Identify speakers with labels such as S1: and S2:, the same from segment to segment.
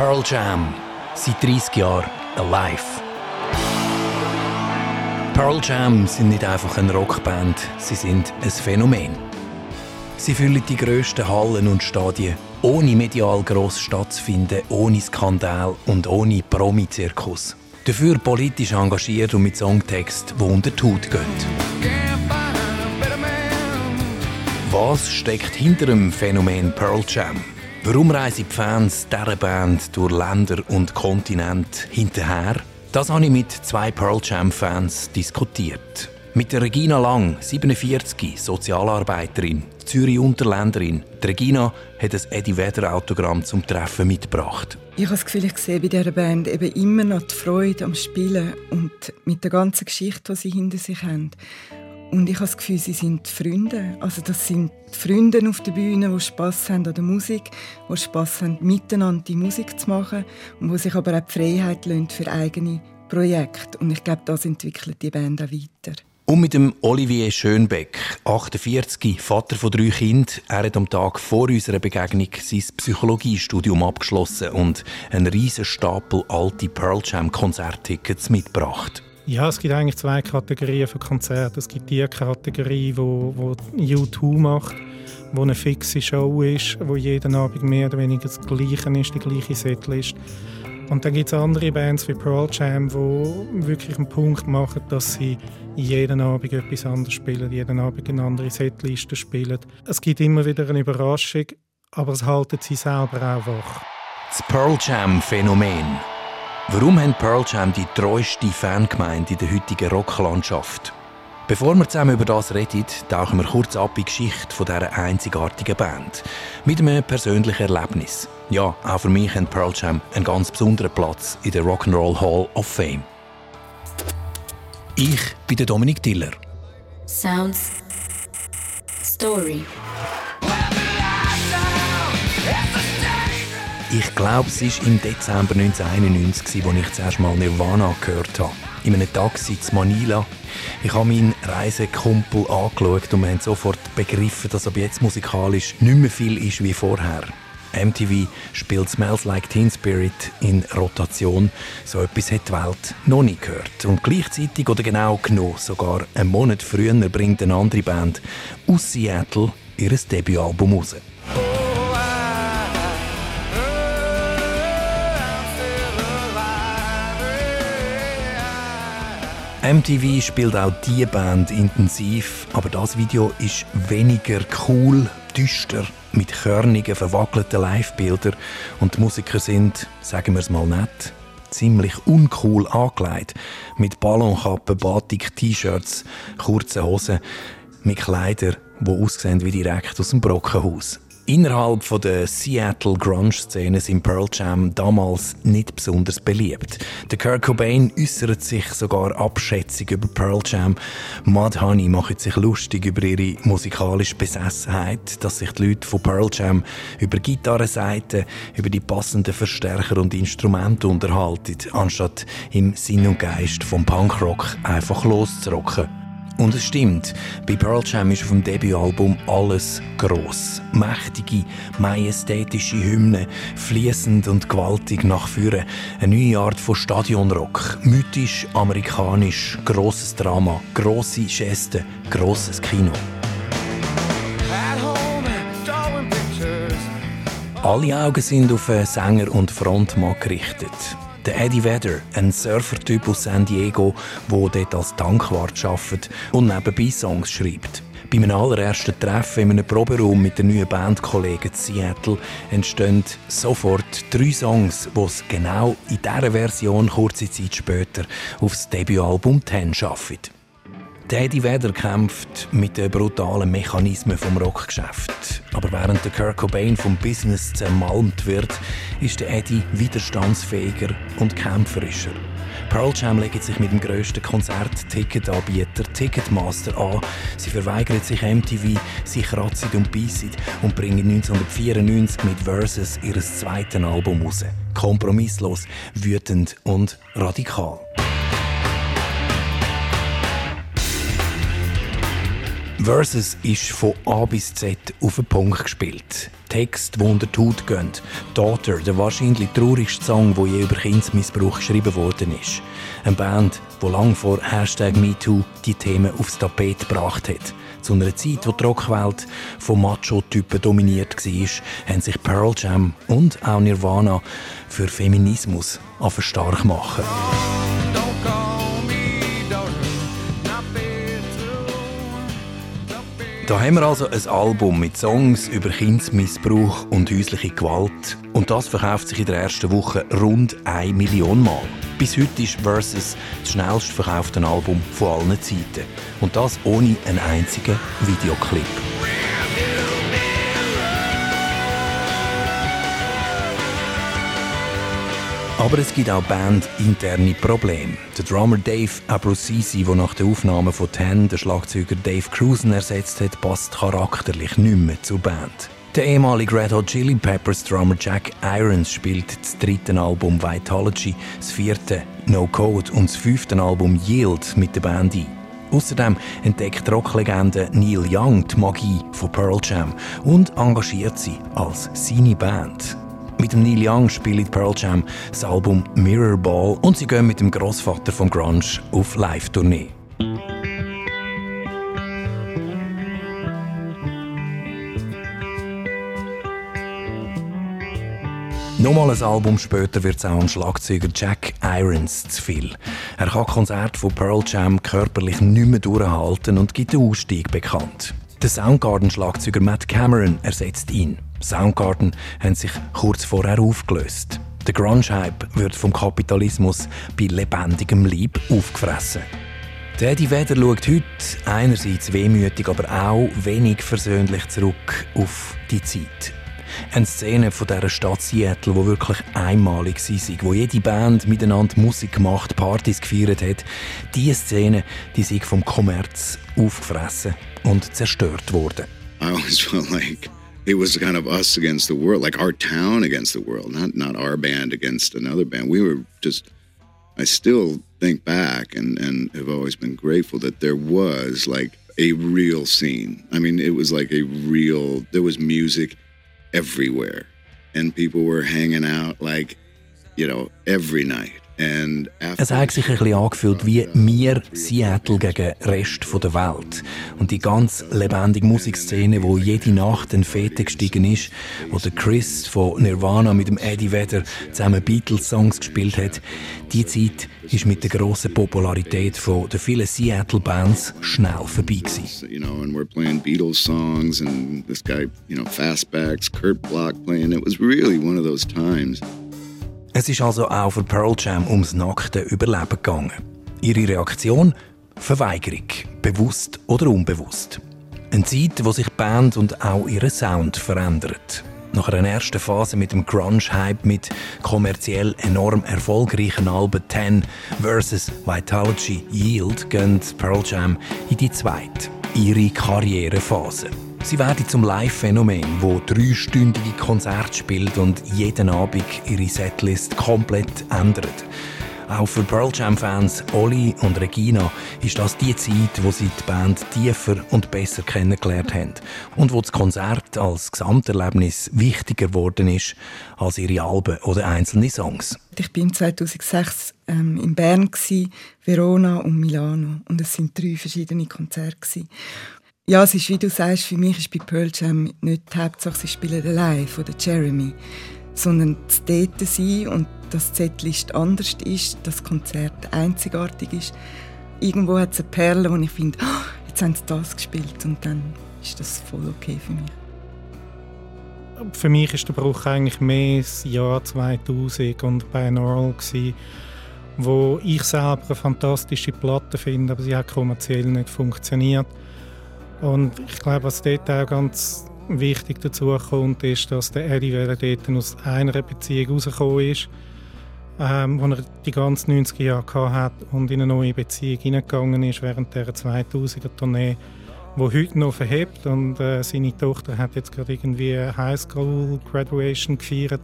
S1: Pearl Jam, seit 30 Jahren alive. Pearl Jam sind nicht einfach eine Rockband, sie sind ein Phänomen. Sie füllen die grössten Hallen und Stadien, ohne medial gross stattzufinden, ohne Skandal und ohne Promi-Zirkus. Dafür politisch engagiert und mit Songtext, die unter die Haut gehen. Was steckt hinter dem Phänomen Pearl Jam? Warum reisen die Fans dieser Band durch Länder und Kontinente hinterher? Das habe ich mit zwei Pearl Jam-Fans diskutiert. Mit der Regina Lang, 47, Sozialarbeiterin, Zürich-Unterländerin. Regina hat ein Eddie Vedder-Autogramm zum Treffen mitgebracht.
S2: Ich habe das Gefühl, ich sehe bei dieser Band eben immer noch die Freude am Spielen und mit der ganzen Geschichte, die sie hinter sich haben. Und ich habe das Gefühl, sie sind Freunde. Also das sind Freunde auf der Bühne, die Spass haben an der Musik, die Spass haben, miteinander die Musik zu machen und die sich aber auch die Freiheit lassen für eigene Projekte. Und ich glaube, das entwickelt die Band auch weiter.
S1: Und mit dem Olivier Schönbeck, 48, Vater von drei Kindern. Er hat am Tag vor unserer Begegnung sein Psychologiestudium abgeschlossen und einen riesen Stapel alte Pearl Jam Konzerttickets mitgebracht.
S3: Ja, es gibt eigentlich zwei Kategorien für Konzerte. Es gibt die Kategorie, wo, wo U2 macht, wo eine fixe Show ist, wo jeden Abend mehr oder weniger das Gleiche ist, die gleiche Setlist. Und dann gibt es andere Bands wie Pearl Jam, die wirklich einen Punkt machen, dass sie jeden Abend etwas anderes spielen, jeden Abend eine andere Setliste spielen. Es gibt immer wieder eine Überraschung, aber es halten sie selber auch wach.
S1: Das Pearl Jam Phänomen Warum haben Pearl Jam die treueste Fangemeinde in der heutigen Rocklandschaft? Bevor wir zusammen über das reden, tauchen wir kurz ab in die Geschichte dieser einzigartigen Band. Mit einem persönlichen Erlebnis. Ja, auch für mich hat Pearl Jam einen ganz besonderen Platz in der Rock'n'Roll Hall of Fame. Ich bin Dominik Diller.
S4: Sounds Story.
S1: Ich glaube, es war im Dezember 1991, als ich zuerst mal Nirvana gehört habe. In einem Taxi in Manila. Ich habe meinen Reisekumpel angeschaut und wir haben sofort begriffen, dass ab jetzt musikalisch nicht mehr viel ist wie vorher. MTV spielt Smells Like Teen Spirit in Rotation. So etwas hat die Welt noch nie gehört. Und gleichzeitig oder genau genommen, sogar einen Monat früher bringt eine andere Band aus Seattle ihr Debütalbum raus. MTV spielt auch diese Band intensiv, aber das Video ist weniger cool, düster, mit körnigen, verwackelten Livebildern und die Musiker sind, sagen wir es mal nett, ziemlich uncool angelegt, mit Ballonkappen, Batik, T-Shirts, kurzen Hosen, mit Kleidern, die aussehen wie direkt aus dem Brockenhaus. Innerhalb von der Seattle Grunge-Szene sind Pearl Jam damals nicht besonders beliebt. Der Kurt Cobain äußert sich sogar abschätzig über Pearl Jam. Mudhoney macht sich lustig über ihre musikalische Besessenheit, dass sich die Leute von Pearl Jam über Gitarrenseiten, über die passenden Verstärker und Instrumente unterhalten, anstatt im Sinn und Geist vom Punkrock einfach loszurocken. Und es stimmt, bei Pearl Jam ist auf dem Debütalbum alles gross. Mächtige, majestätische Hymnen, fließend und gewaltig nach vorne. Eine neue Art von Stadionrock. Mythisch, amerikanisch, grosses Drama, grosse Gesten, grosses Kino. Alle Augen sind auf einen Sänger und Frontmann gerichtet. Der Eddie Vedder, ein Surfertyp aus San Diego, der dort als Tankwart arbeitet und nebenbei Songs schreibt. Bei meinem allerersten Treffen in einem Proberaum mit den neuen Bandkollegen in Seattle entstehen sofort drei Songs, die es genau in dieser Version kurze Zeit später aufs Debütalbum «Ten» schaffen. Eddie Vedder kämpft mit den brutalen Mechanismen vom Rockgeschäft. Aber während der Kurt Cobain vom Business zermalmt wird, ist der Eddie widerstandsfähiger und kämpferischer. Pearl Jam legt sich mit dem grössten Konzert-Ticketanbieter Ticketmaster an. Sie verweigern sich MTV, sie kratzen und beißen und bringen 1994 mit Versus ihr zweites Album raus. Kompromisslos, wütend und radikal. Versus ist von A bis Z auf den Punkt gespielt. Text, die unter die Haut gehen. Daughter, der wahrscheinlich traurigste Song, der je über Kindsmissbrauch geschrieben worden ist. Eine Band, die lang vor Hashtag MeToo die Themen aufs Tapet gebracht hat. Zu einer Zeit, wo die Rockwelt von Macho-Typen dominiert war, haben sich Pearl Jam und auch Nirvana für Feminismus stark machen. Da haben wir also ein Album mit Songs über Kindsmissbrauch und häusliche Gewalt. Und das verkauft sich in der ersten Woche rund 1 Million Mal. Bis heute ist Versus das schnellst verkaufte Album von allen Zeiten. Und das ohne einen einzigen Videoclip. Aber es gibt auch bandinterne Probleme. Der Drummer Dave Abruzzisi, der nach der Aufnahme von Ten den Schlagzeuger Dave Cruisen ersetzt hat, passt charakterlich nicht mehr zur Band. Der ehemalige Red Hot Chili Peppers Drummer Jack Irons spielt das dritte Album Vitalogy, das vierte No Code und das fünfte Album Yield mit der Band ein. Außerdem entdeckt Rocklegende Neil Young die Magie von Pearl Jam und engagiert sie als seine Band. Mit dem Neil Young spielt Pearl Jam das Album Mirror Ball und sie gehen mit dem Großvater vom Grunge auf Live-Tournee. Nochmal ein Album später wird es auch am Schlagzeuger Jack Irons zu viel. Er kann Konzerte von Pearl Jam körperlich nicht mehr durchhalten und gibt den Ausstieg bekannt. Der Soundgarden-Schlagzeuger Matt Cameron ersetzt ihn. Soundgarden haben sich kurz vorher aufgelöst. Der Grunge-Hype wird vom Kapitalismus bei lebendigem Leib aufgefressen. Eddie Vedder schaut heute einerseits wehmütig, aber auch wenig versöhnlich zurück auf die Zeit. Eine Szene von dieser Stadt Seattle, die wirklich einmalig war, wo jede Band miteinander Musik gemacht, Partys gefeiert hat. Diese Szene, die sind vom Kommerz aufgefressen und zerstört worden. I always felt like it was kind of us against the world, like our town against the world, not not our band against another band. We were just. I still think back and and have always been grateful that there was like a real scene. I mean, it was like a real. There was music everywhere, and people were hanging out like, you know, every night. Es hat sich ein bisschen angefühlt wie wir Seattle gegen den Rest der Welt. Und die ganz lebendige Musikszene, wo jede Nacht ein Fete gestiegen ist, wo der Chris von Nirvana mit dem Eddie Vedder zusammen Beatles-Songs gespielt hat, die Zeit ist mit der grossen Popularität von den vielen Seattle-Bands schnell vorbei gewesen. You know, and we're playing Beatles-Songs and this guy, you know, Fastbacks, Kurt Block playing. It was really one of those times. Es ist also auch für Pearl Jam ums nackte Überleben gegangen. Ihre Reaktion? Verweigerung, bewusst oder unbewusst. Eine Zeit, wo sich die Band und auch ihr Sound verändert. Nach einer ersten Phase mit dem Grunge-Hype mit kommerziell enorm erfolgreichen Alben 10 vs. Vitalogy Yield gehen Pearl Jam in die zweite, ihre Karrierephase. Sie werden zum Live-Phänomen, wo dreistündige Konzerte spielt und jeden Abend ihre Setlist komplett ändert. Auch für Pearl Jam-Fans Olli und Regina ist das die Zeit, wo sie die Band tiefer und besser kennengelernt haben und wo das Konzert als Gesamterlebnis wichtiger geworden ist als ihre Alben oder einzelne Songs.
S2: Ich bin 2006 ähm, in Bern Verona und Milano und es sind drei verschiedene Konzerte gewesen. Ja, es ist, wie du sagst, für mich ist bei Pearl Jam nicht die Hauptsache, sie spielen allein von Jeremy, sondern das dort sein und das Setlist anders ist, das Konzert einzigartig ist. Irgendwo hat es eine Perle, wo ich finde, oh, jetzt haben sie das gespielt und dann ist das voll okay für mich.
S3: Für mich ist der Bruch eigentlich mehr das Jahr 2000 und Binaural gewesen, wo ich selber eine fantastische Platte finde, aber sie hat kommerziell nicht funktioniert. Und ich glaube, was dort auch ganz wichtig dazu kommt, ist, dass der Eddie Vedder dort aus einer Beziehung rausgekommen ist, ähm, wo er die ganzen 90er Jahre hat und in eine neue Beziehung hineingegangen ist während der 2000er Tournee, wo heute noch verhebt und äh, seine Tochter hat jetzt gerade irgendwie Highschool Graduation gefeiert.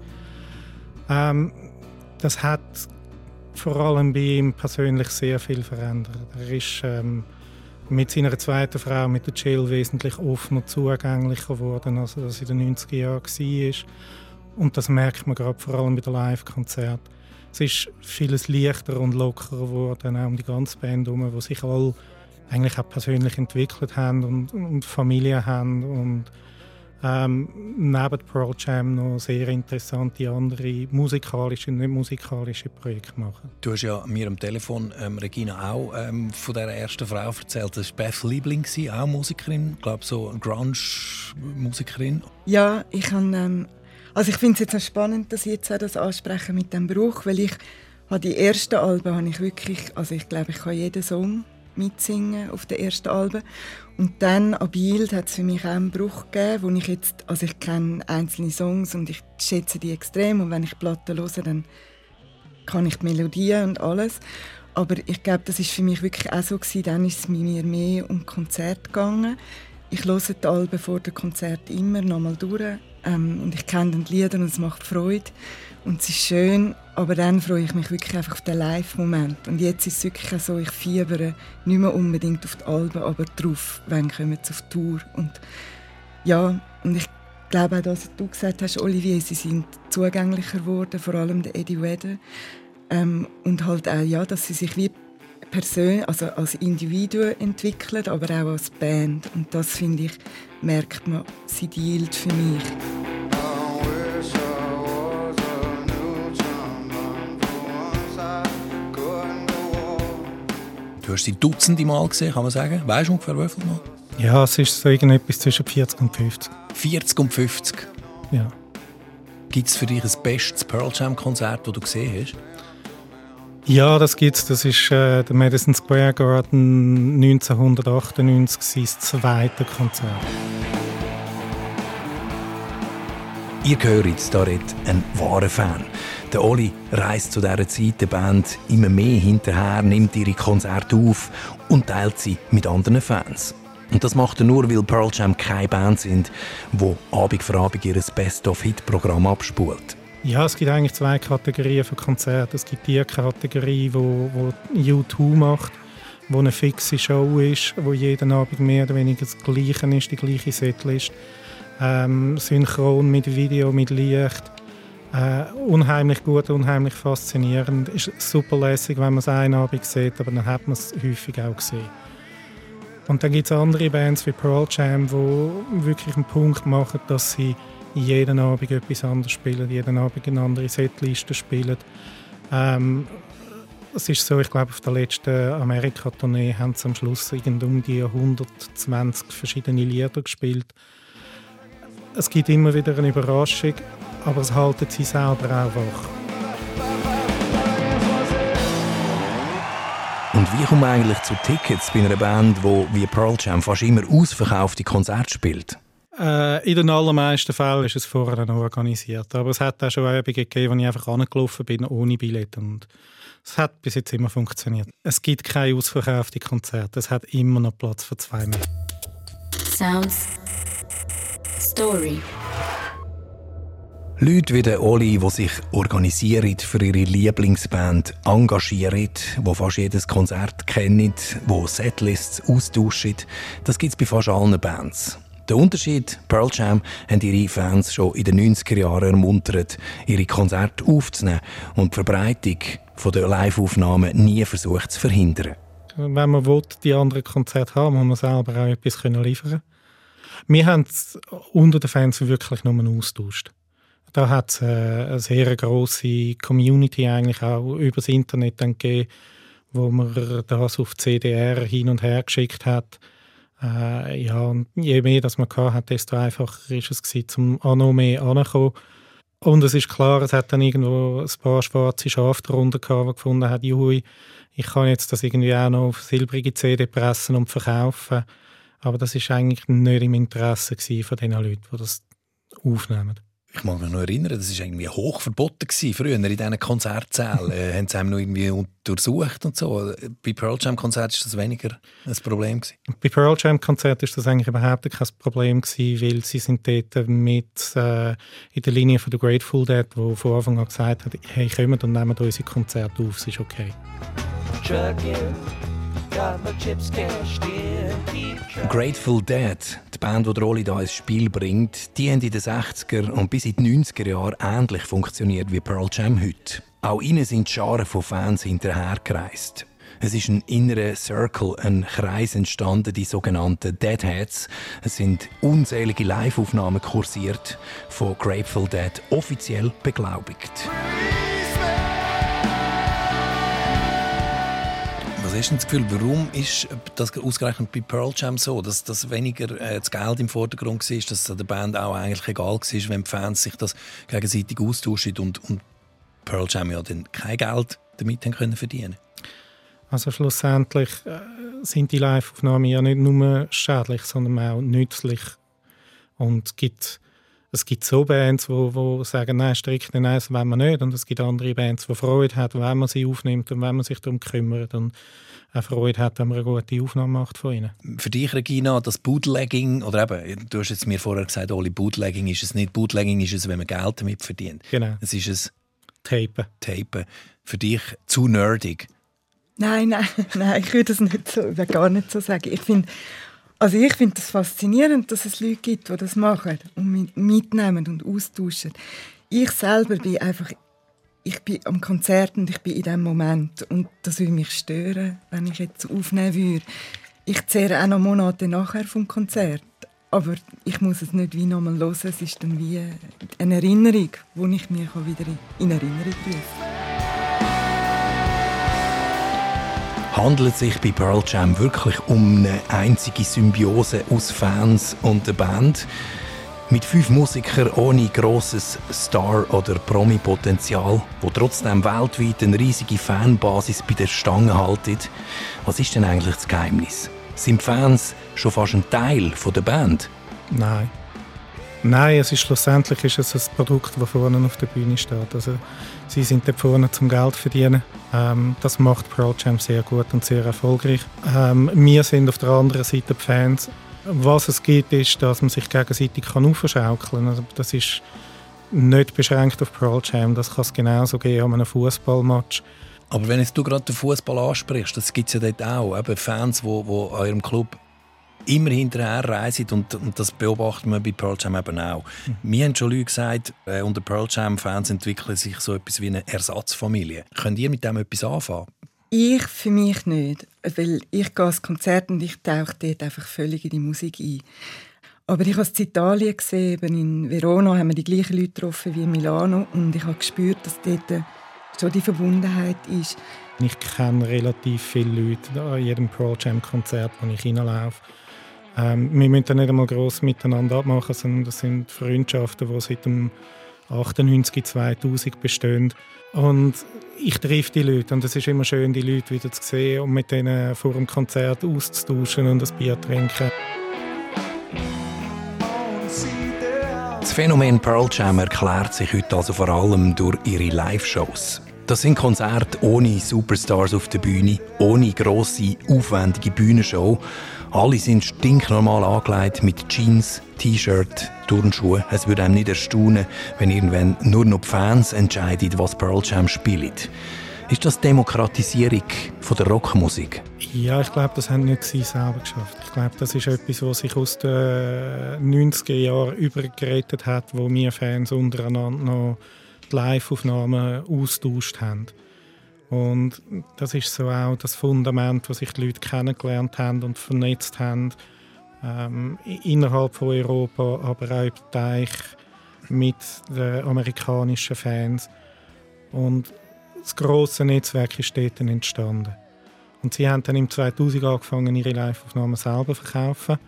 S3: Ähm, das hat vor allem bei ihm persönlich sehr viel verändert. Er ist ähm, mit seiner zweiten Frau, mit der Jill, wesentlich offener zugänglicher geworden, als das in den 90er Jahren war. Und das merkt man gerade vor allem bei den Live-Konzerten. Es ist vieles leichter und lockerer geworden, auch um die ganze Band herum, die sich alle eigentlich auch persönlich entwickelt haben und, und Familie haben und ähm, neben Pearl Jam noch sehr interessante andere musikalische und nicht musikalische Projekte machen.
S1: Du hast ja mir am Telefon, ähm, Regina, auch ähm, von der ersten Frau erzählt. Das war Beth Liebling, auch Musikerin, ich glaube so eine Grunge-Musikerin.
S2: Ja, ich habe, ähm, also ich finde es jetzt auch spannend, dass Sie jetzt auch das ansprechen mit dem Bruch, weil ich habe die ersten Alben habe ich wirklich, also ich glaube, ich kann jeden Song mitsingen auf den ersten Alben. Und dann ab Yield hat es für mich auch einen Bruch gegeben, wo ich jetzt, also ich kenne einzelne Songs und ich schätze die extrem und wenn ich Platten höre, dann kann ich die Melodien und alles. Aber ich glaube, das ist für mich wirklich auch so gewesen. Dann ist es mir mehr um Konzert gegangen. Ich höre die Alben vor dem Konzert immer nochmal durch ähm, und ich kenne die Lieder und es macht Freude und es ist schön, aber dann freue ich mich wirklich einfach auf den Live-Moment. Und jetzt ist es wirklich so, ich fiebere nicht mehr unbedingt auf die Alben, aber drauf, wenn kommen sie auf die Tour. Und ja, und ich glaube auch, dass du gesagt hast, Olivier, sie sind zugänglicher geworden, vor allem der Eddie Vedder. Ähm, und halt auch, ja, dass sie sich wie Person, also als Individuen entwickeln, aber auch als Band. Und das, finde ich, merkt man, sie dealt für mich.
S1: Du hast sie dutzende Mal gesehen, kann man sagen. Weißt du ungefähr wie viele Mal?
S3: Ja, es ist so irgendetwas zwischen 40 und 50.
S1: 40 und 50?
S3: Ja.
S1: Gibt es für dich ein bestes Pearl Jam Konzert, das du gesehen hast?
S3: Ja, das gibt's. Das ist äh, der Madison Square Garden 1998 das zweite Konzert.
S1: Ihr hört, da redet ein wahrer Fan. Der Oli reist zu dieser Zeit der Band immer mehr hinterher, nimmt ihre Konzerte auf und teilt sie mit anderen Fans. Und das macht er nur, weil Pearl Jam keine Band sind, wo Abend für Abend ihr Best-of-Hit-Programm abspult.
S3: Ja, es gibt eigentlich zwei Kategorien für Konzerte. Es gibt die Kategorie, wo, wo U2 macht, wo eine fixe Show ist, wo jeden Abend mehr oder weniger das Gleiche ist, die gleiche Setlist. Ähm, synchron mit Video, mit Licht äh, unheimlich gut, unheimlich faszinierend. Ist super lässig, wenn man es einen Abend sieht, aber dann hat man es häufig auch gesehen. Und dann gibt es andere Bands wie Pearl Jam, die wirklich einen Punkt machen, dass sie jeden Abend etwas anderes spielen, jeden Abend eine andere Setliste spielen. Ähm, es ist so, ich glaube, auf der letzten Amerika-Tournee haben sie am Schluss um die 120 verschiedene Lieder gespielt. Es gibt immer wieder eine Überraschung aber es halten sie selber auch wach.
S1: Und wie kommt man eigentlich zu Tickets bei einer Band, die wie Pearl Jam fast immer ausverkaufte Konzerte spielt?
S3: Äh, in den allermeisten Fällen ist es vorher noch organisiert. Aber es hat auch schon Übungen gegeben, wo ich einfach angelaufen bin, ohne Billett. Und es hat bis jetzt immer funktioniert. Es gibt keine ausverkauften Konzerte. Es hat immer noch Platz für zwei mehr.
S4: Sounds Story
S1: Leute wie Oli, die sich organisieren für ihre Lieblingsband, engagieren, die fast jedes Konzert kennen, die Setlists austauschen, das gibt es bei fast allen Bands. Der Unterschied, Pearl Jam haben ihre Fans schon in den 90er Jahren ermuntert, ihre Konzerte aufzunehmen und die Verbreitung der Live-Aufnahmen nie versucht zu verhindern.
S3: Wenn man will, die anderen Konzerte haben, muss man selber auch etwas liefern Wir haben es unter den Fans wirklich nur austauscht. Da hat es äh, eine sehr große Community eigentlich auch über das Internet dann gegeben, wo man das auf CDR hin und her geschickt hat. Äh, ja, und je mehr das man hat, desto einfacher ist es gewesen, zum auch noch mehr anzukommen. Und es ist klar, es hat dann irgendwo ein paar schwarze Schafe darunter gehabt, die gefunden haben, juhui, ich kann jetzt das irgendwie auch noch auf silbrige CD pressen und verkaufen. Aber das ist eigentlich nicht im Interesse von den Leuten, die das aufnehmen.
S1: Ich mag mich noch erinnern, das war irgendwie hoch verboten gewesen, früher in diesen Konzertsälen. äh, haben sie einem noch irgendwie untersucht und so. Bei Pearl Jam Konzert ist das weniger ein Problem gewesen.
S3: Bei Pearl Jam Konzert ist das eigentlich überhaupt kein Problem gewesen, weil sie sind dort mit äh, in der Linie von The Grateful Dead, wo von Anfang an gesagt hat, hey, kommt und nehmen unsere Konzerte auf, es ist okay. Trucking
S1: Grateful Dead, die Band, die Rolle hier ins Spiel bringt, die haben in den 60er und bis in die 90er Jahre ähnlich funktioniert wie Pearl Jam heute. Auch ihnen sind Scharen von Fans hinterhergereist. Es ist ein innerer Circle, ein Kreis entstanden, die sogenannten Deadheads. Es sind unzählige Live-Aufnahmen kursiert, von Grateful Dead offiziell beglaubigt.
S5: Hast das Gefühl, warum ist das ausgerechnet bei Pearl Jam so, dass, dass weniger äh, das Geld im Vordergrund war, dass es der Band auch eigentlich egal war, wenn die Fans sich das gegenseitig austauschen und, und Pearl Jam ja dann kein Geld damit haben können verdienen
S3: also schlussendlich äh, sind die Live-Aufnahmen ja nicht nur schädlich, sondern auch nützlich. Und gibt, es gibt so Bands, die wo, wo sagen, nein, strikt nein, das wollen wir nicht. Und es gibt andere Bands, die Freude haben, wenn man sie aufnimmt und wenn man sich darum kümmert. Und auch Freude hat, wenn man eine gute Aufnahme macht von ihnen.
S5: Für dich, Regina, das Bootlegging, oder eben, du hast jetzt mir vorher gesagt, Oli, Bootlegging ist es nicht. Bootlegging ist es, wenn man Geld damit verdient.
S3: Genau.
S5: Es ist es
S3: Tapen.
S5: Tapen. Für dich zu nerdig.
S2: Nein, nein, nein, ich würde das nicht so, gar nicht so sagen. Ich finde, also ich finde das faszinierend, dass es Leute gibt, die das machen und mitnehmen und austauschen. Ich selber bin einfach, ich bin am Konzert und ich bin in dem Moment und das würde mich stören, wenn ich jetzt aufnehmen würde. Ich zehre auch noch Monate nachher vom Konzert, aber ich muss es nicht wie nochmal hören. Es ist dann wie eine Erinnerung, die ich mir wieder in Erinnerung rufen
S1: Handelt es sich bei Pearl Jam wirklich um eine einzige Symbiose aus Fans und der Band? Mit fünf Musikern ohne grosses Star- oder Promi-Potenzial, wo trotzdem weltweit eine riesige Fanbasis bei der Stange haltet. Was ist denn eigentlich das Geheimnis? Sind Fans schon fast ein Teil der Band?
S3: Nein. Nein, es ist schlussendlich ist es ein Produkt, das vorne auf der Bühne steht. Also, sie sind dort vorne zum Geld verdienen. Ähm, das macht Pearl Jam sehr gut und sehr erfolgreich. Ähm, wir sind auf der anderen Seite die Fans. Was es gibt, ist, dass man sich gegenseitig kann aufschaukeln kann. Also, das ist nicht beschränkt auf Pearl Jam. Das kann es genauso geben an einem Fußballmatch.
S5: Aber wenn du gerade den Fußball ansprichst, das gibt es ja dort auch. Eben Fans, die an ihrem Club immer hinterher reisen und, und das beobachten wir bei Pearl Jam eben auch. Mhm. Mir haben schon Leute gesagt, äh, unter Pearl Jam-Fans entwickeln sich so etwas wie eine Ersatzfamilie. Könnt ihr mit dem etwas anfangen?
S2: Ich für mich nicht, weil ich gehe ans Konzert und ich tauche dort einfach völlig in die Musik ein. Aber ich habe es in Italien gesehen, in Verona haben wir die gleichen Leute getroffen wie in Milano und ich habe gespürt, dass dort schon die Verbundenheit ist.
S3: Ich kenne relativ viele Leute an jedem Pearl Jam Konzert, wo ich hineinlaufe. Ähm, wir müssen nicht einmal gross miteinander abmachen, sondern das sind Freundschaften, die seit dem 98, 2000 bestehen. Und ich treffe die Leute und es ist immer schön, die Leute wieder zu sehen und mit denen vor dem Konzert auszutauschen und ein Bier zu trinken.
S1: Das Phänomen Pearl Jam erklärt sich heute also vor allem durch ihre Live-Shows. Das sind Konzerte ohne Superstars auf der Bühne, ohne grosse, aufwendige Bühnenshow. Alle sind stinknormal angelegt mit Jeans, T-Shirt, Turnschuhe. Es würde einem nicht erstaunen, wenn irgendwann nur noch die Fans entscheiden, was Pearl Jam spielt. Ist das Demokratisierung von der Rockmusik?
S3: Ja, ich glaube, das haben nicht sie selber geschafft. Ich glaube, das ist etwas, was sich aus den 90er Jahren übergerettet hat, wo wir Fans untereinander noch die Live-Aufnahmen austauscht haben. Und das ist so auch das Fundament, was sich die Leute kennengelernt haben und vernetzt haben. Ähm, innerhalb von Europa, aber auch im Teich mit den amerikanischen Fans. Und das große Netzwerk ist dort entstanden. Und sie haben dann im 2000 angefangen, ihre Live-Aufnahmen selber zu verkaufen.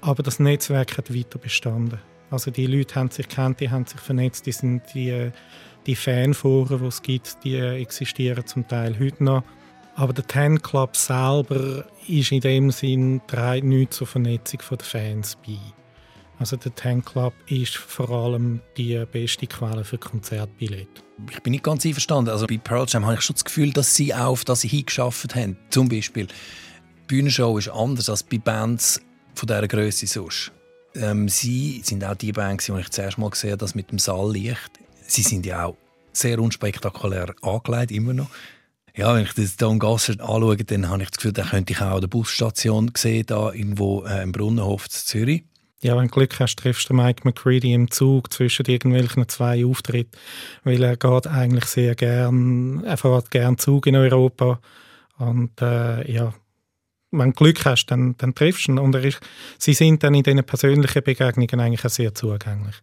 S3: Aber das Netzwerk hat weiter bestanden. Also die Leute haben sich kennt, die haben sich vernetzt, die sind die, die Fanforen, die es gibt, die existieren zum Teil heute noch. Aber der Ten Club selber ist in dem Sinn trägt nichts zur Vernetzung der Fans bei. Also der Ten Club ist vor allem die beste Quelle für Konzertbillette.
S5: Ich bin nicht ganz einverstanden. Also bei Pearl Jam habe ich schon das Gefühl, dass sie auch auf das hingeschafft haben. Zum Beispiel, die Bühnenshow ist anders als bei Bands von dieser Größe sonst. Ähm, sie sind auch die Band, die ich zuerst mal gesehen das mit dem Saallicht. Sie sind ja auch sehr unspektakulär angelegt, immer noch. Ja, wenn ich das Don Gasser anschaue, dann habe ich das Gefühl, da könnte ich auch an der Busstation sehen, da irgendwo äh, im Brunnenhof in Zürich.
S3: Ja, wenn du Glück hast, triffst du Mike McCready im Zug zwischen irgendwelchen zwei Auftritten, weil er geht eigentlich sehr gern, er fährt gern Zug in Europa und äh, ja, wenn du Glück hast, dann, dann triffst du ihn und er sie sind dann in diesen persönlichen Begegnungen eigentlich auch sehr zugänglich.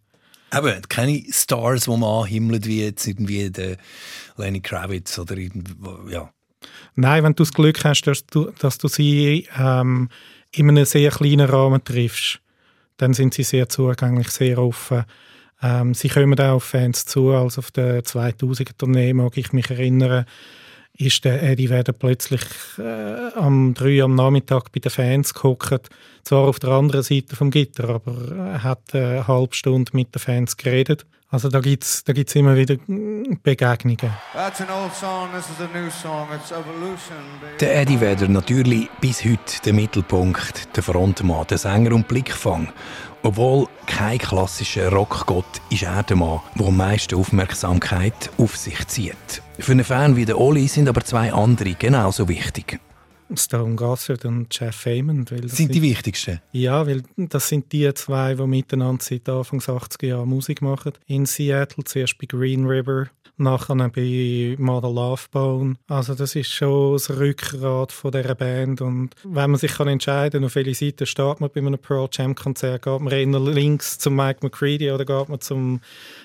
S5: Eben, keine Stars, die man anhimmelt, wie jetzt irgendwie der Lenny Kravitz oder ja.
S3: Nein, wenn du das Glück hast, dass du, dass du sie ähm, in einem sehr kleinen Rahmen triffst, dann sind sie sehr zugänglich, sehr offen. Ähm, sie kommen auch auf Fans zu, als auf der 2000er Tournee, mag ich mich erinnern, ist der Eddie Vedder plötzlich äh, am 3 am Nachmittag bei den Fans gehockt. Zwar auf der anderen Seite vom Gitter, aber er hat eine halbe Stunde mit den Fans geredet. Also da gibt es da gibt's immer wieder Begegnungen.
S1: Der Eddie Vedder natürlich bis heute der Mittelpunkt, der Frontmann, der Sänger und Blickfang. Obwohl kein klassischer Rockgott ist er der Mann, der am meisten Aufmerksamkeit auf sich zieht. Für einen Fan wie der Oli sind aber zwei andere genauso wichtig.
S3: Stone Gossard und Jeff Feynman.
S5: Weil das sind die wichtigsten?
S3: Ja, weil das sind die zwei, die miteinander seit Anfang 80er Jahren Musik machen. In Seattle, zuerst bei Green River nachher bei Mother Love Bone. Also das ist schon das Rückgrat von dieser Band und wenn man sich kann entscheiden auf welche Seite steht man bei einem Pearl Jam Konzert, geht man eher links zum Mike McCready oder geht man zum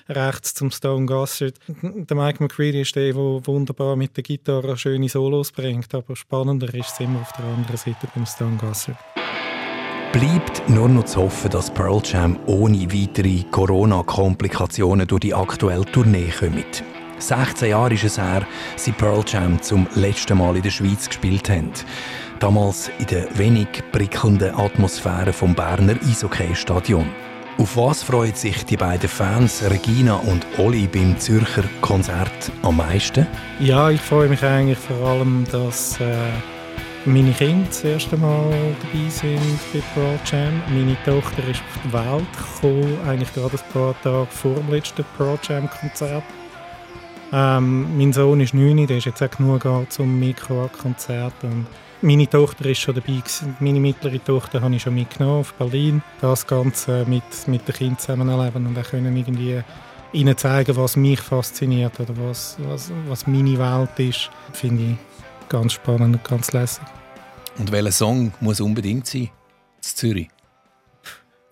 S3: rechts zum Stone Gossard. Der Mike McCready ist der, der wunderbar mit der Gitarre schöne Solos bringt, aber spannender ist es immer auf der anderen Seite beim Stone Gossard.
S1: Bleibt nur noch zu hoffen, dass Pearl Jam ohne weitere Corona-Komplikationen durch die aktuelle Tournee kommt. 16 Jahre ist es her, seit Pearl Jam zum letzten Mal in der Schweiz gespielt haben. Damals in der wenig prickelnden Atmosphäre vom Berner Eishockey-Stadion. Auf was freuen sich die beiden Fans, Regina und Oli, beim Zürcher Konzert am meisten?
S3: Ja, ich freue mich eigentlich vor allem, dass äh, meine Kinder das erste Mal dabei sind bei Pearl Jam. Meine Tochter ist auf die Welt gekommen, eigentlich gerade ein paar Tage vor dem letzten Pearl Jam Konzert. Ähm, mein Sohn ist 9, der ist jetzt auch genug alt zum Mikro-Konzert. meine Tochter ist schon dabei. Meine mittlere Tochter habe ich schon mitgenommen auf Berlin. Das Ganze mit, mit den Kindern zusammen erleben und auch können irgendwie ihnen zeigen, was mich fasziniert oder was, was, was meine Welt ist, finde ich ganz spannend und ganz lässig.
S5: Und welcher Song muss unbedingt sein? In Zürich?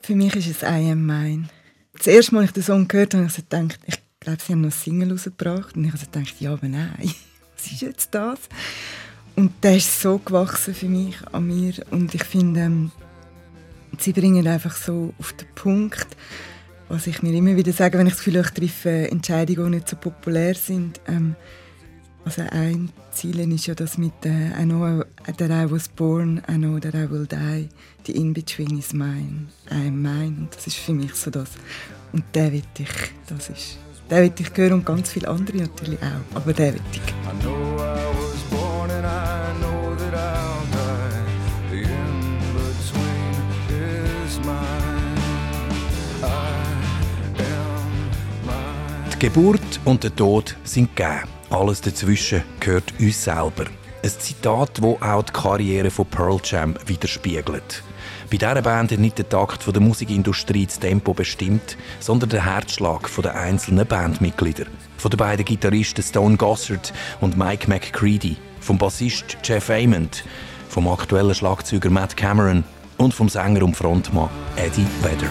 S2: Für mich ist es I Am Mine. Das erste Mal, als ich den Song gehört habe, habe ich gedacht, ich glaube, sie haben noch ein Single rausgebracht. Und ich habe gedacht, ja, aber nein, was ist jetzt das? Und der ist so gewachsen für mich, an mir. Und ich finde, ähm, sie bringen einfach so auf den Punkt, was ich mir immer wieder sage, wenn ich das Gefühl habe, ich treffe Entscheidungen, die nicht so populär sind. Ähm, also ein Ziel ist ja das mit äh, I know that I was born, I know that I will die. The in-between is mine. I am mine. Und das ist für mich so das. Und der will ich, das ist den will ich hören und ganz viele andere natürlich auch. Aber den will ich.
S1: Die Geburt und der Tod sind gegeben. Alles dazwischen gehört uns selber. Ein Zitat, das auch die Karriere von Pearl Jam widerspiegelt. Bei dieser Band hat nicht der Takt der Musikindustrie das Tempo bestimmt, sondern der Herzschlag der einzelnen Bandmitglieder. Von den beiden Gitarristen Stone Gossard und Mike McCready, vom Bassist Jeff Ament, vom aktuellen Schlagzeuger Matt Cameron und vom Sänger und Frontmann Eddie Vedder.